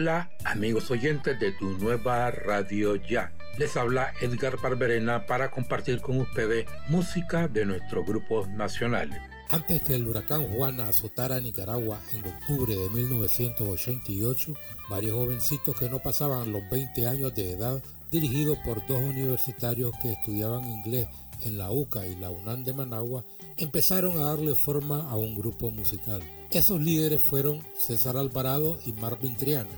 Hola amigos oyentes de tu nueva radio ya. Les habla Edgar Barberena para compartir con ustedes música de nuestros grupos nacionales. Antes que el huracán Juana azotara Nicaragua en octubre de 1988, varios jovencitos que no pasaban los 20 años de edad, dirigidos por dos universitarios que estudiaban inglés en la UCA y la UNAM de Managua, empezaron a darle forma a un grupo musical. Esos líderes fueron César Alvarado y Marvin Triana,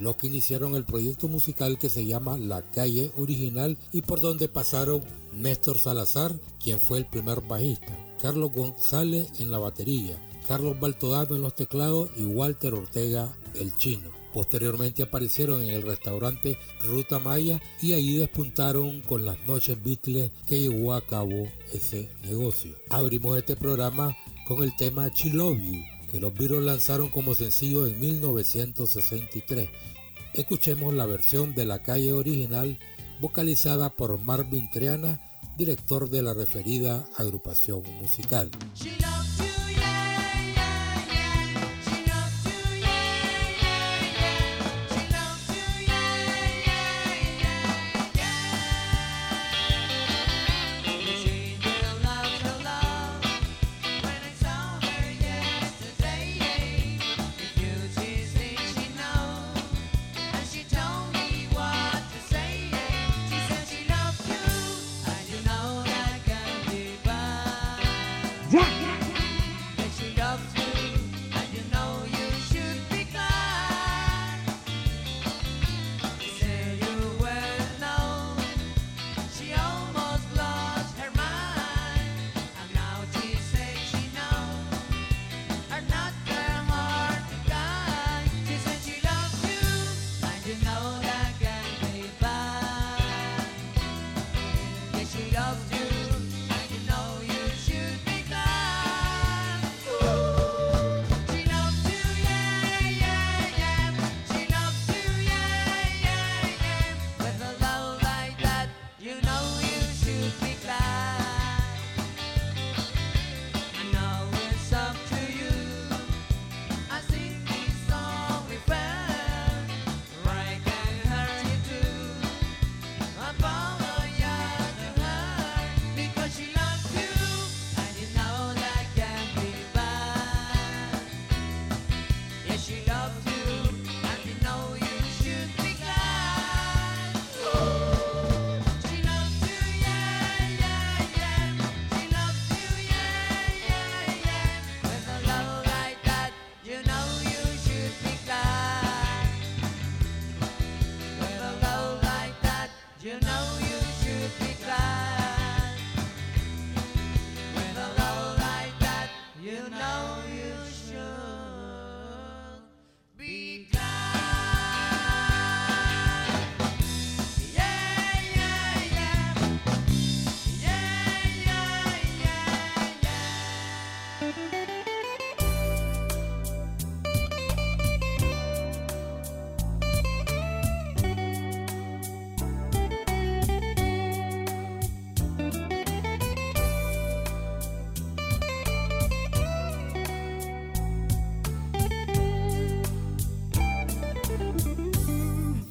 los que iniciaron el proyecto musical que se llama La Calle Original y por donde pasaron Néstor Salazar, quien fue el primer bajista, Carlos González en la batería, Carlos Baltodano en los teclados y Walter Ortega el chino. Posteriormente aparecieron en el restaurante Ruta Maya y ahí despuntaron con las noches Beatles que llevó a cabo ese negocio. Abrimos este programa con el tema She Love You, que los Beatles lanzaron como sencillo en 1963. Escuchemos la versión de la calle original vocalizada por Marvin Triana, director de la referida agrupación musical.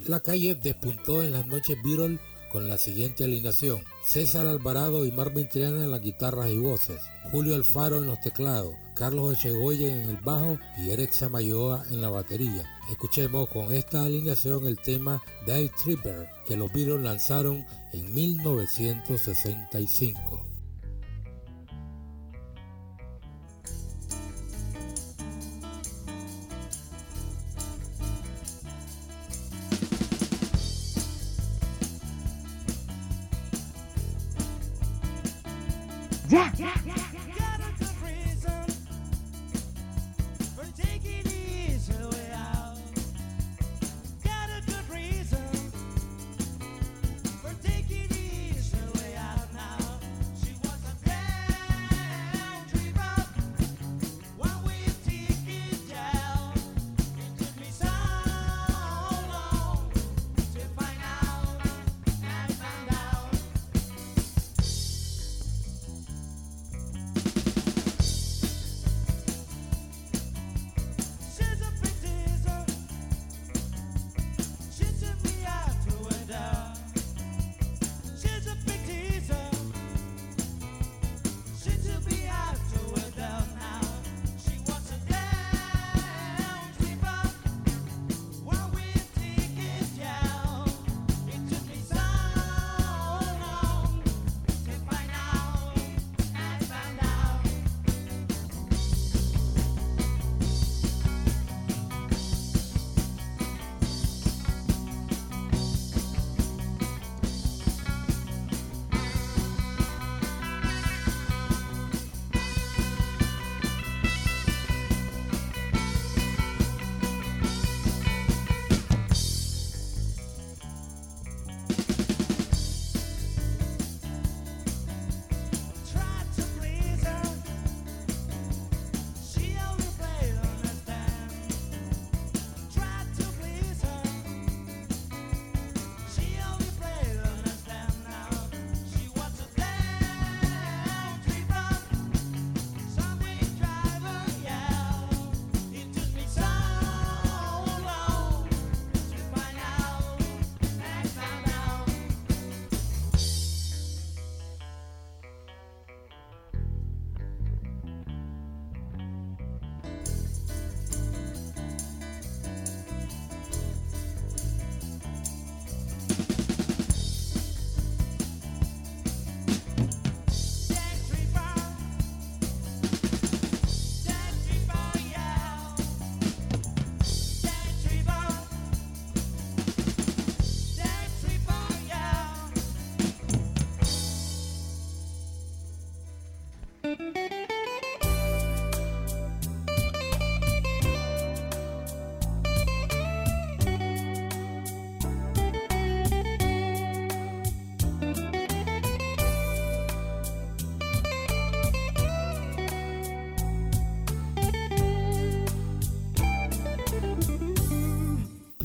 La calle despuntó en las noches Beatle con la siguiente alineación. César Alvarado y Marvin Triana en las guitarras y voces, Julio Alfaro en los teclados, Carlos Echegoyen en el bajo y Eric Samayoa en la batería. Escuchemos con esta alineación el tema Day Tripper que los Beatles lanzaron en 1965.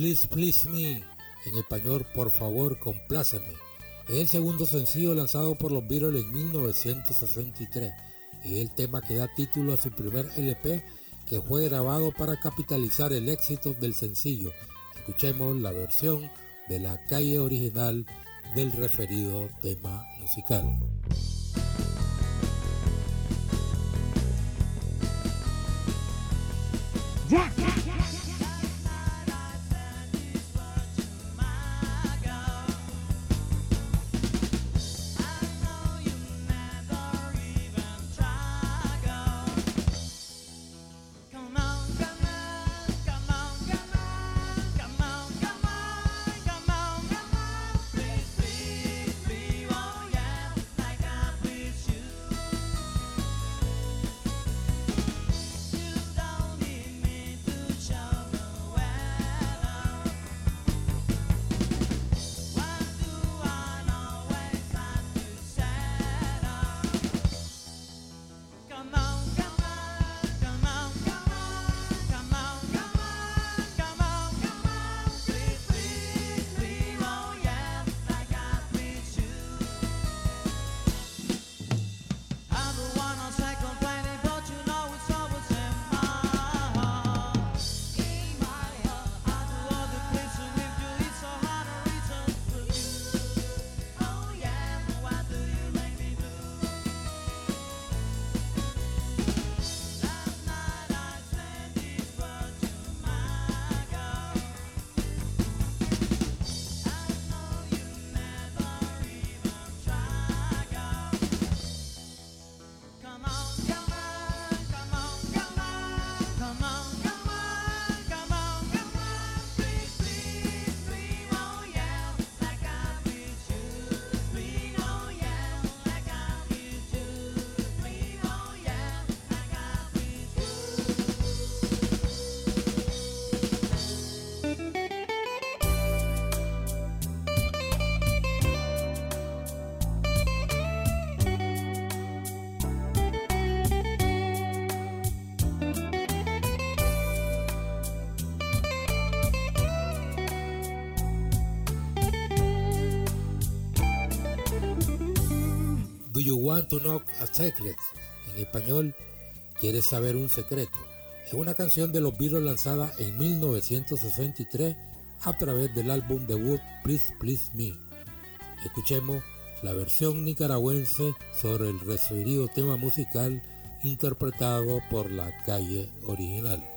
Please Please Me, en español Por favor compláceme, es el segundo sencillo lanzado por los Beatles en 1963. Es el tema que da título a su primer LP que fue grabado para capitalizar el éxito del sencillo. Escuchemos la versión de la calle original del referido tema musical. Ya, You Want to Know a Secret? En español, ¿Quieres saber un secreto? Es una canción de los Beatles lanzada en 1963 a través del álbum debut Please Please Me. Escuchemos la versión nicaragüense sobre el referido tema musical interpretado por la calle original.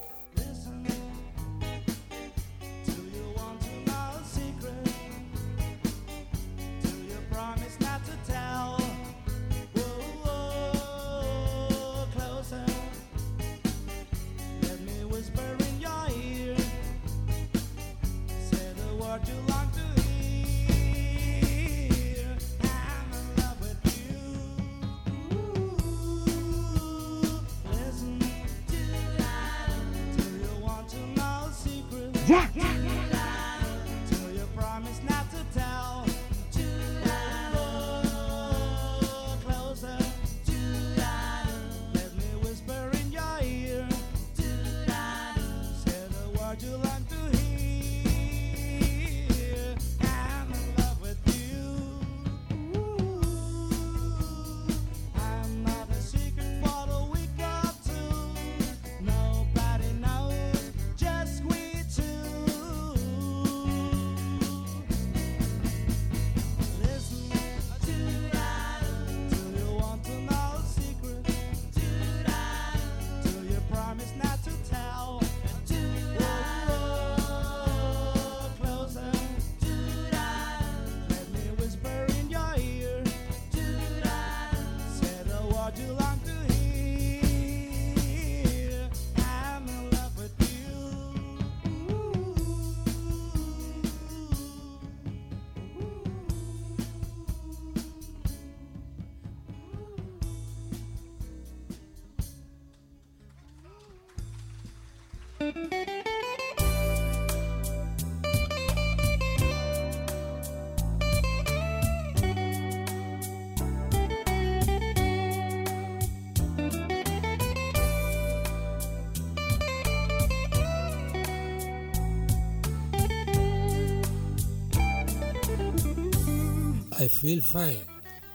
Feel Fine,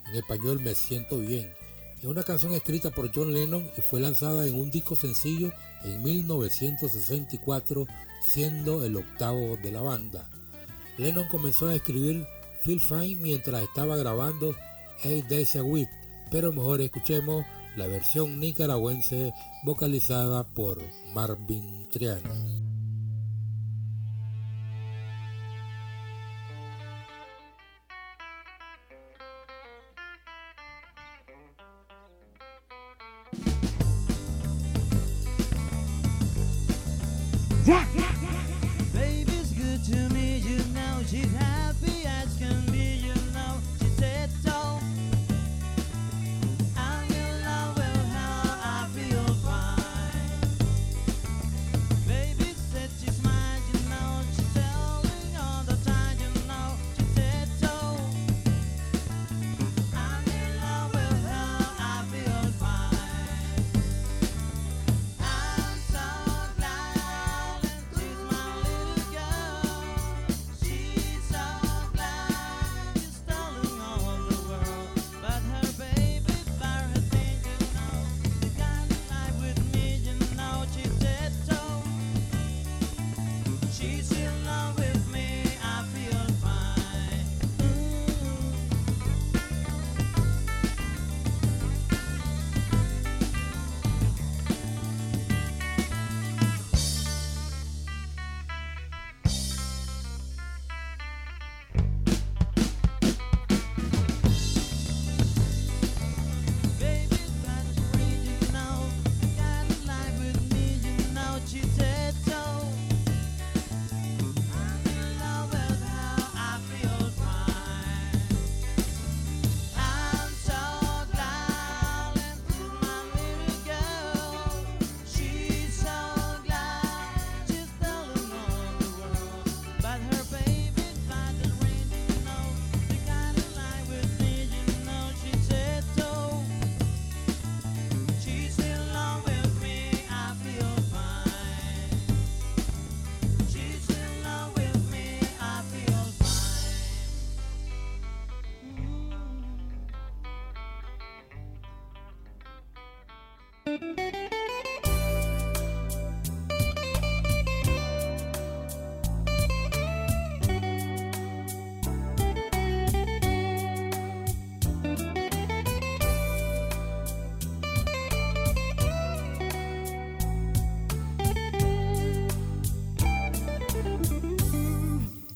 en español Me Siento Bien. Es una canción escrita por John Lennon y fue lanzada en un disco sencillo en 1964, siendo el octavo de la banda. Lennon comenzó a escribir Feel Fine mientras estaba grabando Eight Days a Week, pero mejor escuchemos la versión nicaragüense vocalizada por Marvin Triano.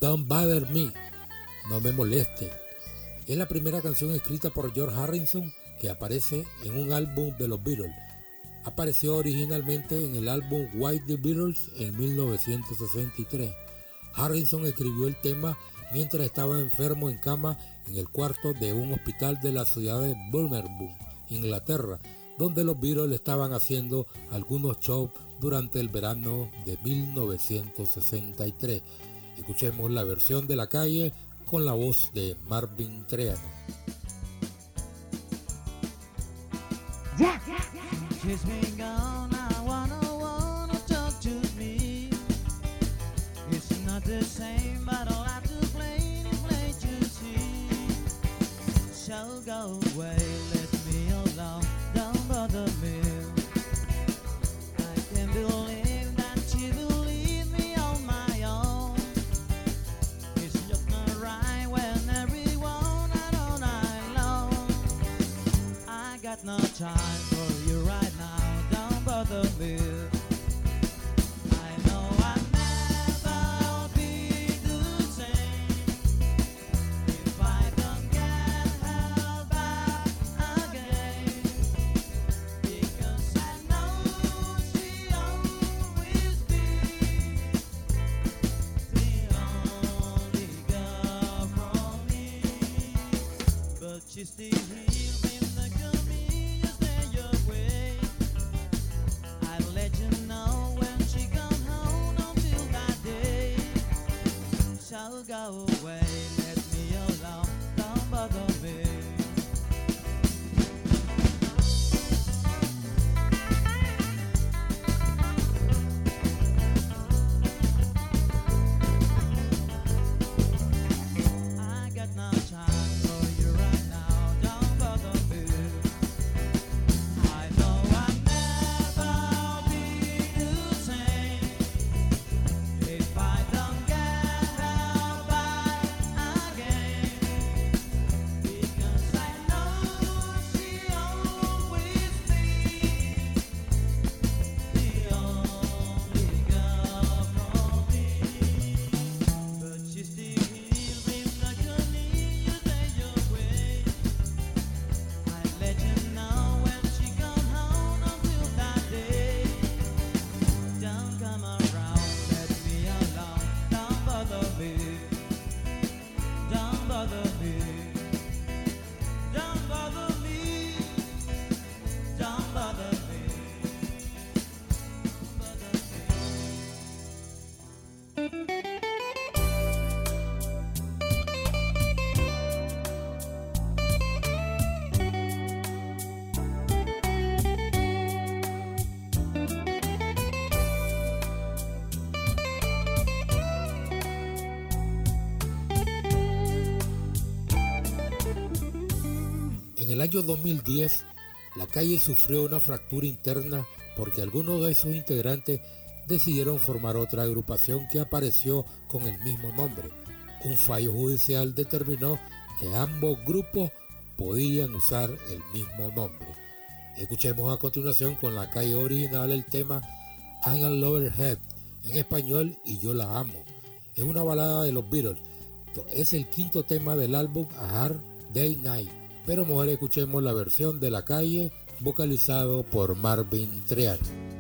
Don't Bother Me, No Me Moleste. Es la primera canción escrita por George Harrison que aparece en un álbum de los Beatles. Apareció originalmente en el álbum White the Beatles en 1963. Harrison escribió el tema mientras estaba enfermo en cama en el cuarto de un hospital de la ciudad de Birmingham, Inglaterra, donde los Beatles estaban haciendo algunos shows durante el verano de 1963. Escuchemos la versión de la calle con la voz de Marvin Treano. Año 2010, la calle sufrió una fractura interna porque algunos de sus integrantes decidieron formar otra agrupación que apareció con el mismo nombre. Un fallo judicial determinó que ambos grupos podían usar el mismo nombre. Escuchemos a continuación con la calle original el tema I'm a Loverhead en español y yo la amo. Es una balada de los Beatles. Es el quinto tema del álbum A Hard Day Night pero mejor escuchemos la versión de la calle vocalizado por Marvin Triano.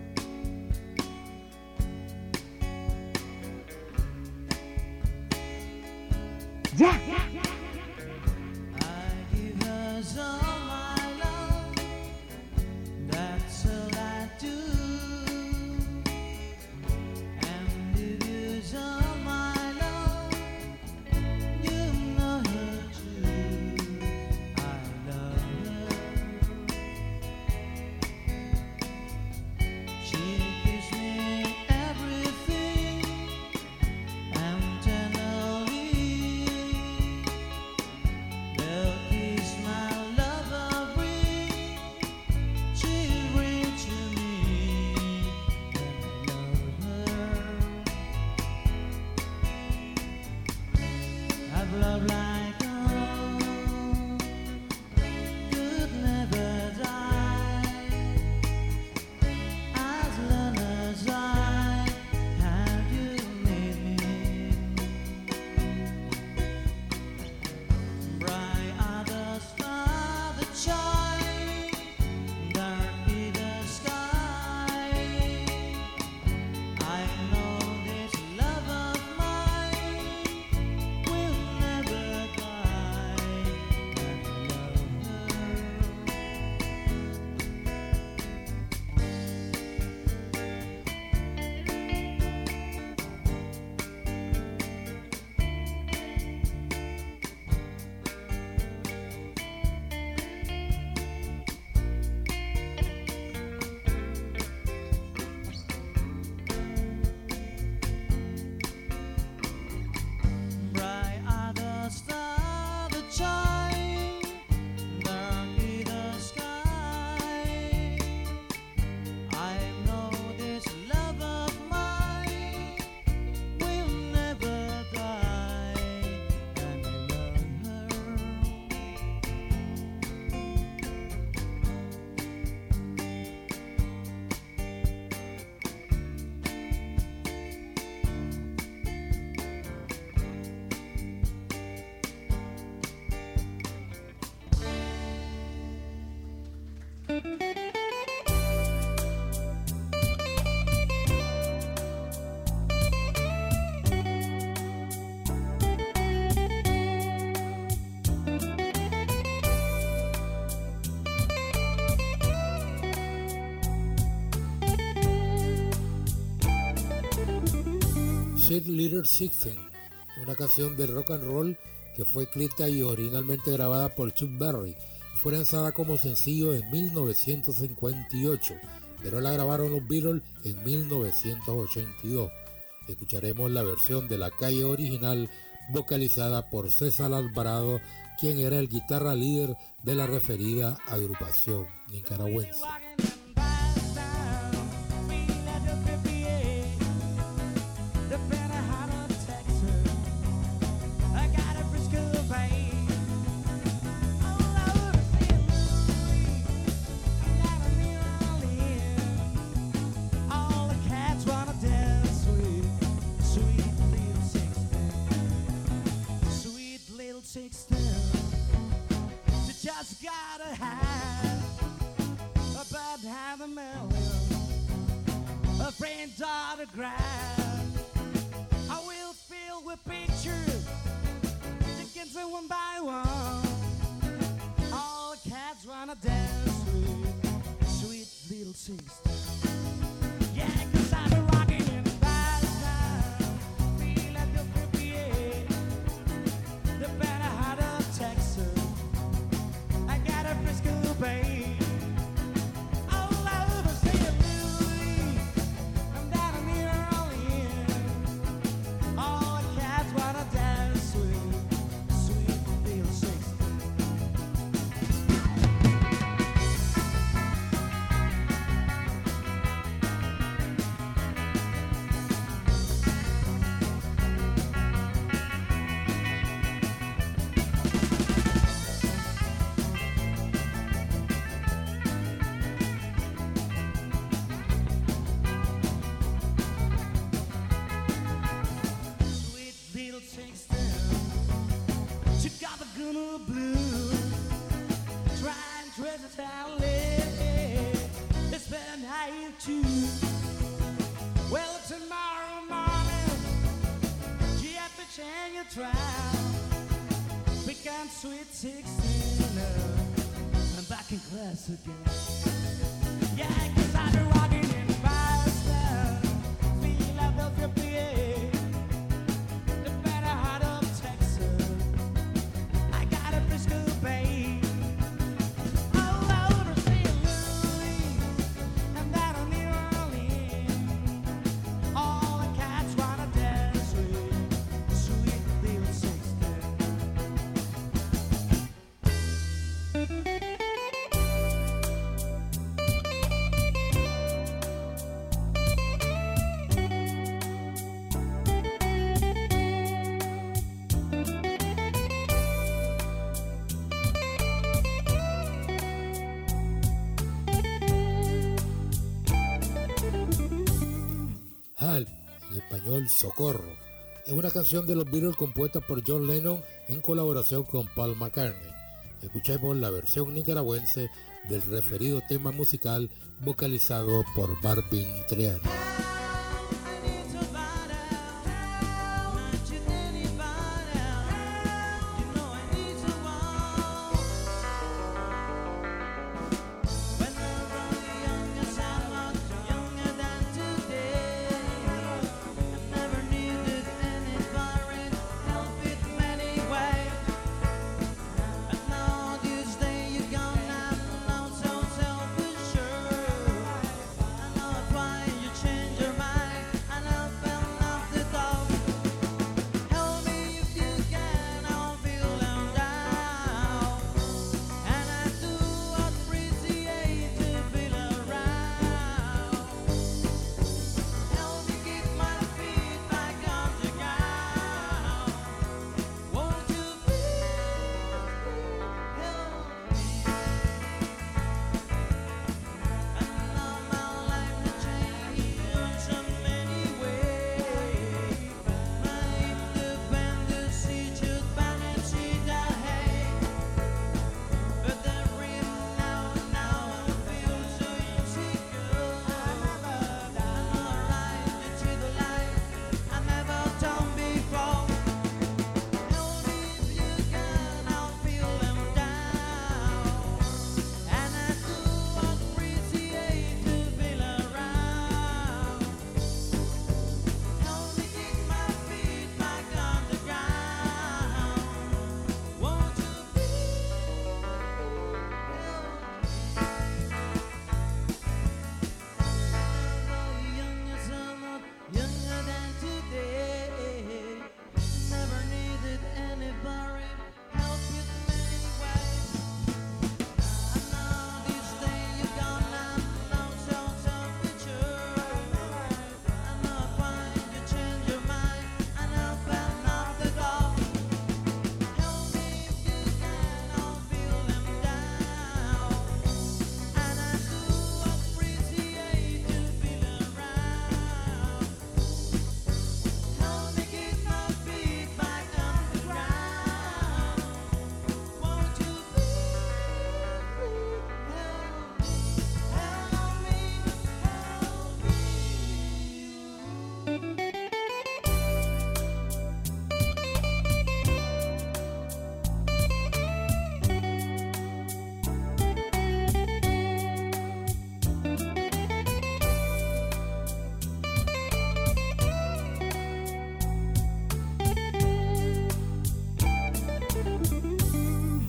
hablar. Sweet Little Sixteen, una canción de rock and roll que fue escrita y originalmente grabada por Chuck Berry. Fue lanzada como sencillo en 1958, pero la grabaron los Beatles en 1982. Escucharemos la versión de la calle original vocalizada por César Alvarado, quien era el guitarra líder de la referida agrupación nicaragüense. A friend's autograph. I will fill with pictures, taken one by one. All the cats wanna dance with sweet little sister. Español Socorro, es una canción de los Beatles compuesta por John Lennon en colaboración con Paul McCartney. Escuchemos la versión nicaragüense del referido tema musical vocalizado por Marvin Triana.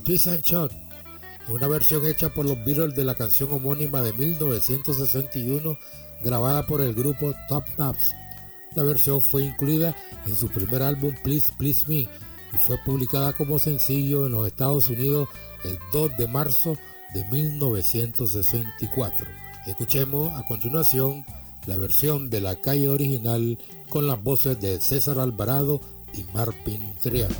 Twist and Shot, una versión hecha por los Beatles de la canción homónima de 1961 grabada por el grupo Top Naps. La versión fue incluida en su primer álbum Please Please Me y fue publicada como sencillo en los Estados Unidos el 2 de marzo de 1964. Escuchemos a continuación la versión de la calle original con las voces de César Alvarado y Marpin Triana.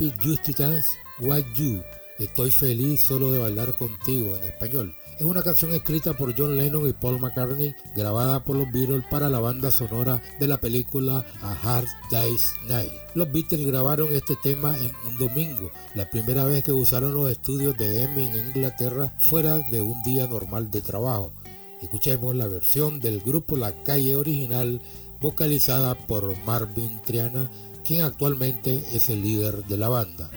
Happy just dance with you. Estoy feliz solo de bailar contigo en español. Es una canción escrita por John Lennon y Paul McCartney, grabada por los Beatles para la banda sonora de la película A Hard Day's Night. Los Beatles grabaron este tema en un domingo, la primera vez que usaron los estudios de EMI en Inglaterra fuera de un día normal de trabajo. Escuchemos la versión del grupo La Calle original, vocalizada por Marvin Triana, quien actualmente es el líder de la banda.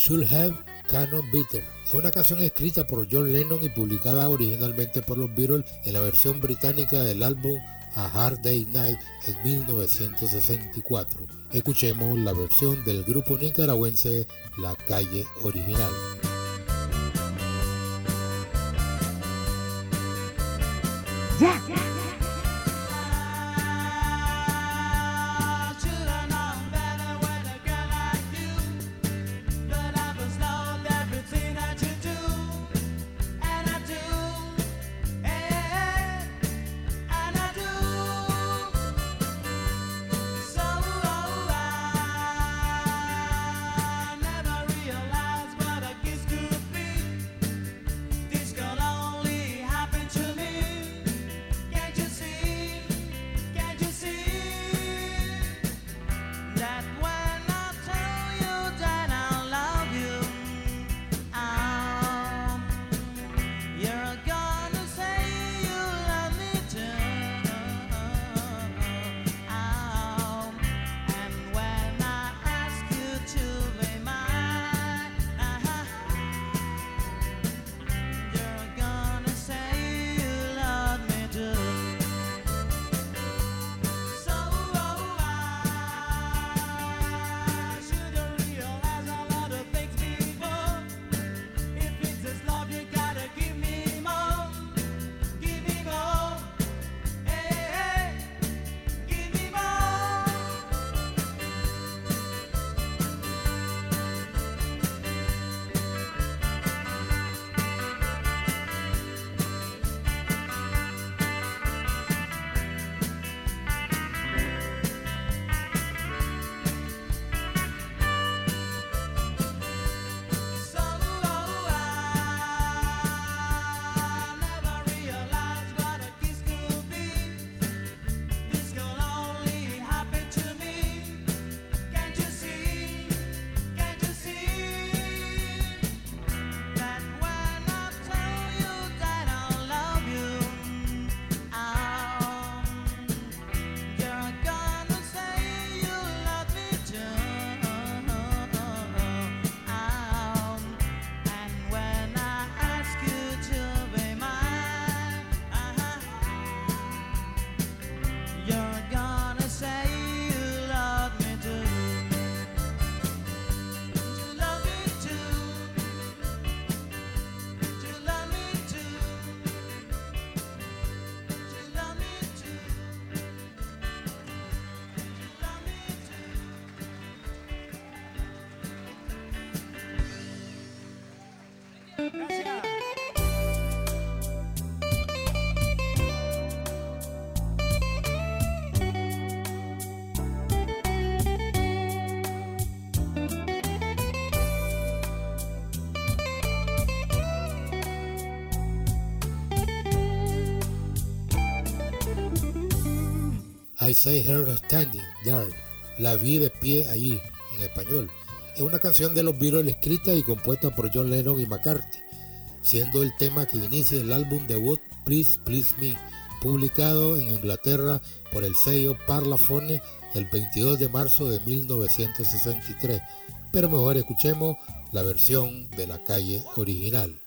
Should Have Canon Bitter. Fue una canción escrita por John Lennon y publicada originalmente por los Beatles en la versión británica del álbum A Hard Day Night en 1964. Escuchemos la versión del grupo nicaragüense La Calle Original. I say her standing there. La vi de pie allí, en español es una canción de los Beatles escrita y compuesta por John Lennon y McCartney, siendo el tema que inicia el álbum debut Please Please Me, publicado en Inglaterra por el sello Parlophone el 22 de marzo de 1963. Pero mejor escuchemos la versión de la calle original.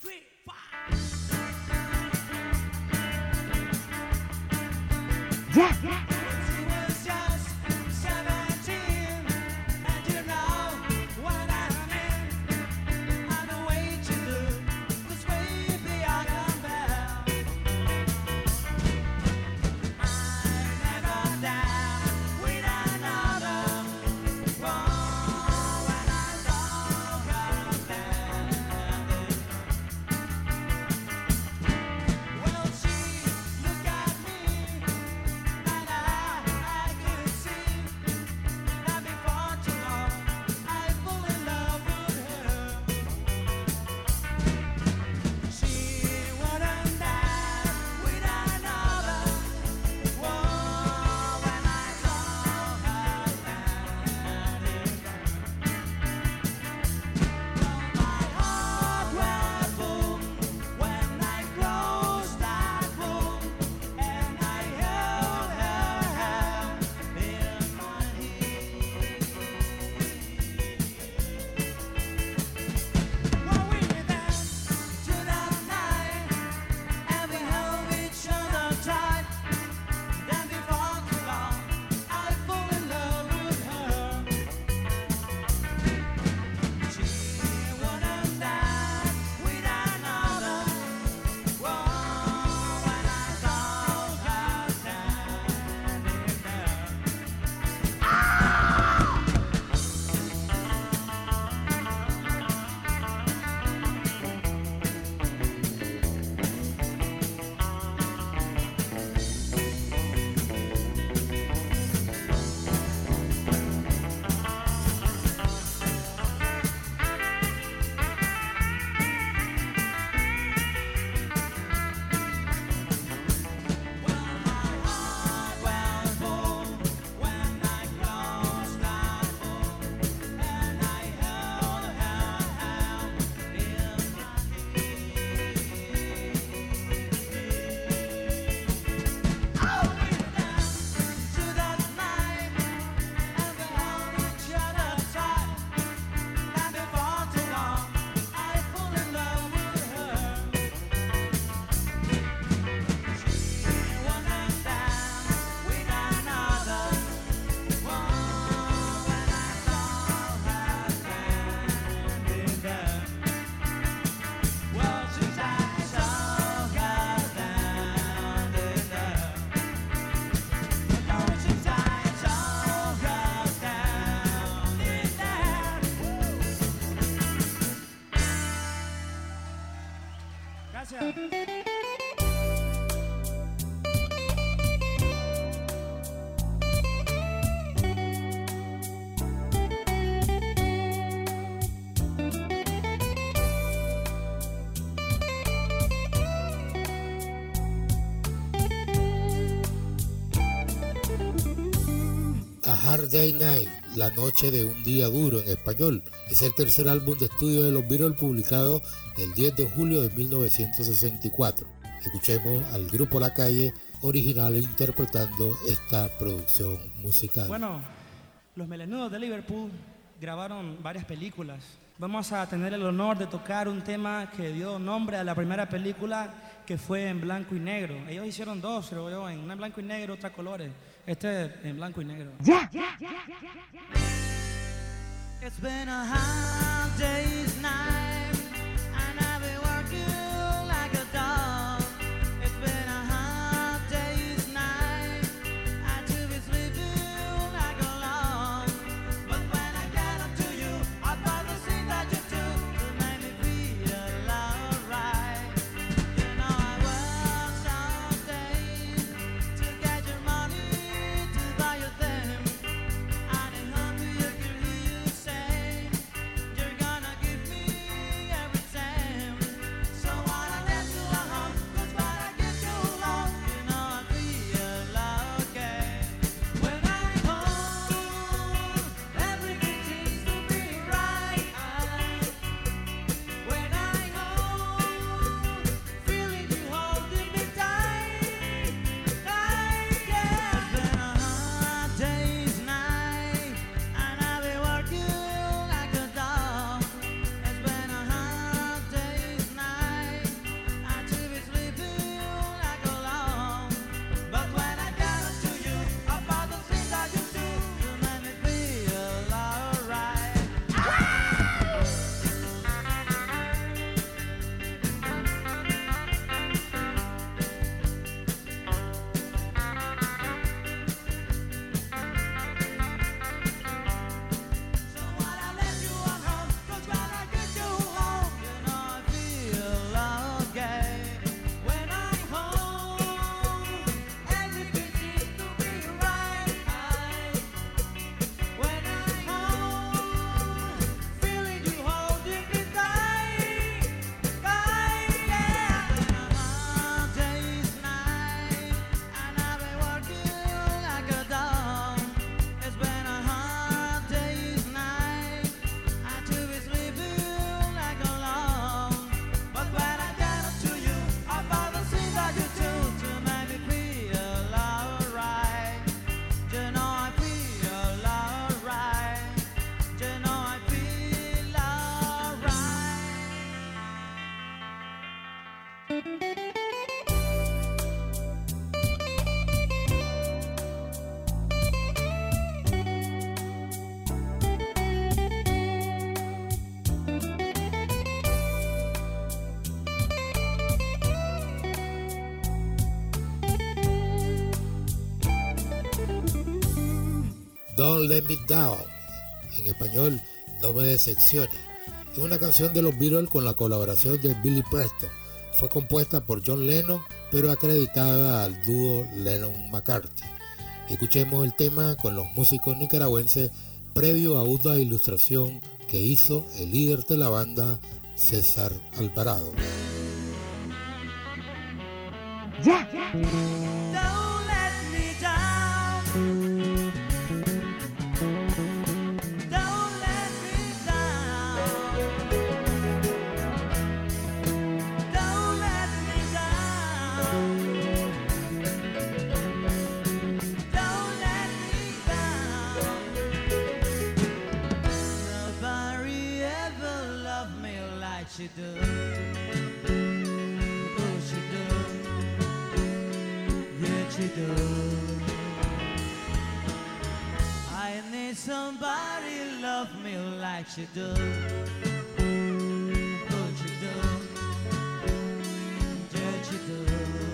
A Hard Day Night, La Noche de un Día Duro en español, es el tercer álbum de estudio de los Beatles publicado el 10 de julio de 1964. Escuchemos al grupo La Calle original interpretando esta producción musical. Bueno, los melenudos de Liverpool grabaron varias películas. Vamos a tener el honor de tocar un tema que dio nombre a la primera película que fue en blanco y negro. Ellos hicieron dos, creo yo, en una en blanco y negro, otra colores. Este en blanco y negro. It's been a hard day's night, Don't Let en español No Me Decepcione. Es una canción de los Beatles con la colaboración de Billy Preston. Fue compuesta por John Lennon, pero acreditada al dúo Lennon-McCarthy. Escuchemos el tema con los músicos nicaragüenses previo a una ilustración que hizo el líder de la banda, César Alvarado. Don't she do. Oh, she do. Yeah, she do. I need somebody love me like she do. Oh, she do. Yeah, she do.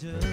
do.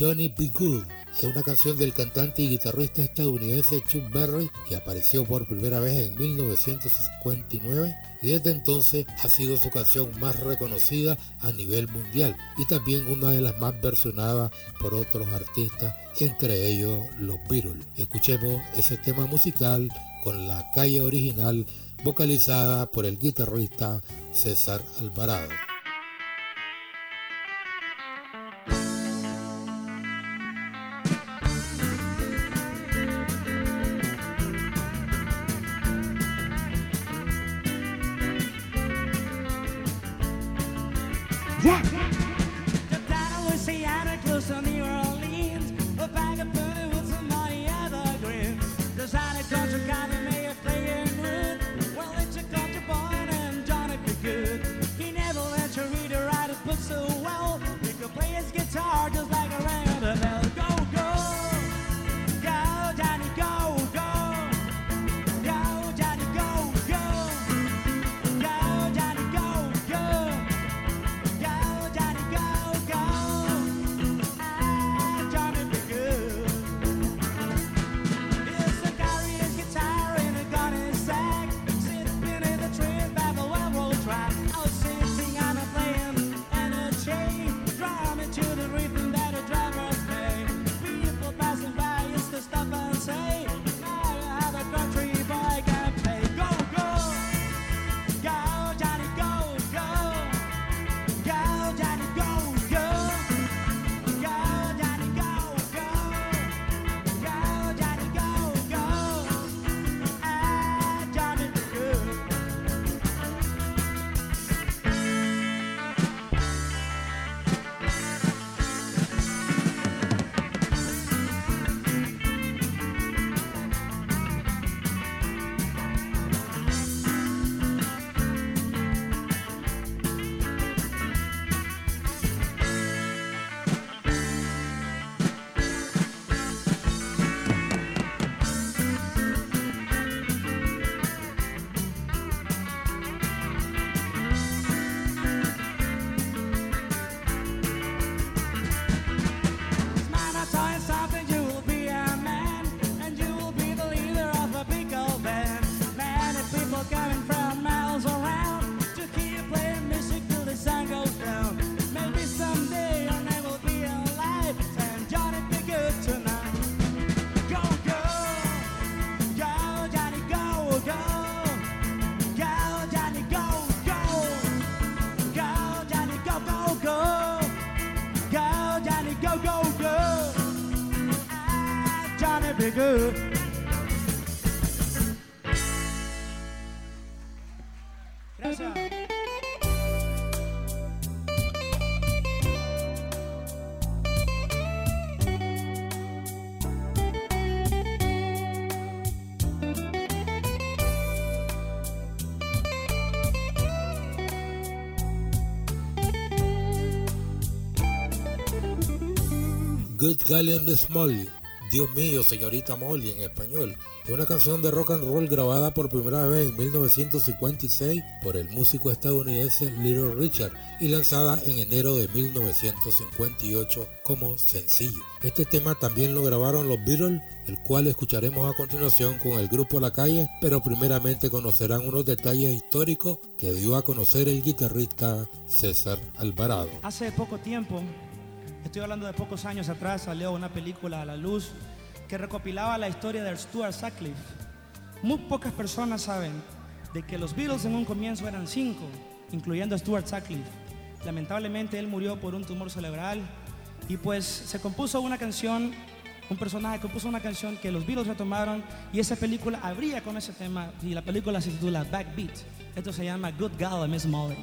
Johnny B. Good es una canción del cantante y guitarrista estadounidense Chuck Berry que apareció por primera vez en 1959 y desde entonces ha sido su canción más reconocida a nivel mundial y también una de las más versionadas por otros artistas, entre ellos los Beatles. Escuchemos ese tema musical con la calle original vocalizada por el guitarrista César Alvarado. Good Gallen Miss Molly, Dios mío, señorita Molly en español, es una canción de rock and roll grabada por primera vez en 1956 por el músico estadounidense Little Richard y lanzada en enero de 1958 como sencillo. Este tema también lo grabaron los Beatles, el cual escucharemos a continuación con el grupo La Calle, pero primeramente conocerán unos detalles históricos que dio a conocer el guitarrista César Alvarado. Hace poco tiempo, estoy hablando de pocos años atrás, salió una película a la luz que recopilaba la historia de Stuart Sutcliffe. Muy pocas personas saben de que los Beatles en un comienzo eran cinco, incluyendo Stuart Sutcliffe. Lamentablemente él murió por un tumor cerebral y pues se compuso una canción, un personaje compuso una canción que los Beatles retomaron y esa película abría con ese tema y la película se titula Backbeat. Esto se llama Good Gal Miss Molly.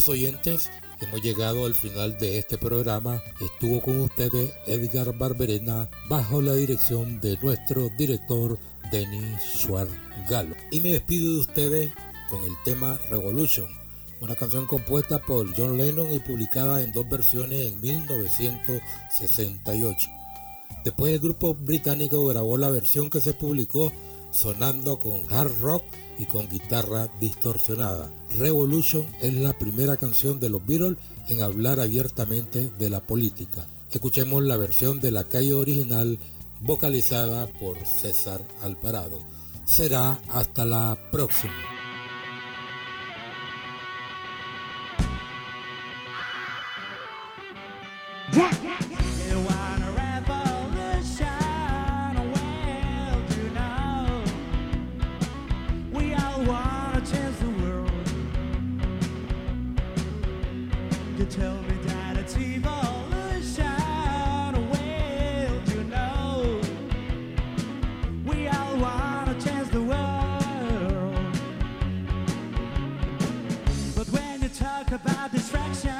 Amigos oyentes, hemos llegado al final de este programa. Estuvo con ustedes Edgar Barberena bajo la dirección de nuestro director Denis Schwartz Galo. Y me despido de ustedes con el tema Revolution, una canción compuesta por John Lennon y publicada en dos versiones en 1968. Después el grupo británico grabó la versión que se publicó sonando con hard rock y con guitarra distorsionada. Revolution es la primera canción de los Beatles en hablar abiertamente de la política. Escuchemos la versión de la calle original vocalizada por César Alvarado. Será hasta la próxima. about distraction.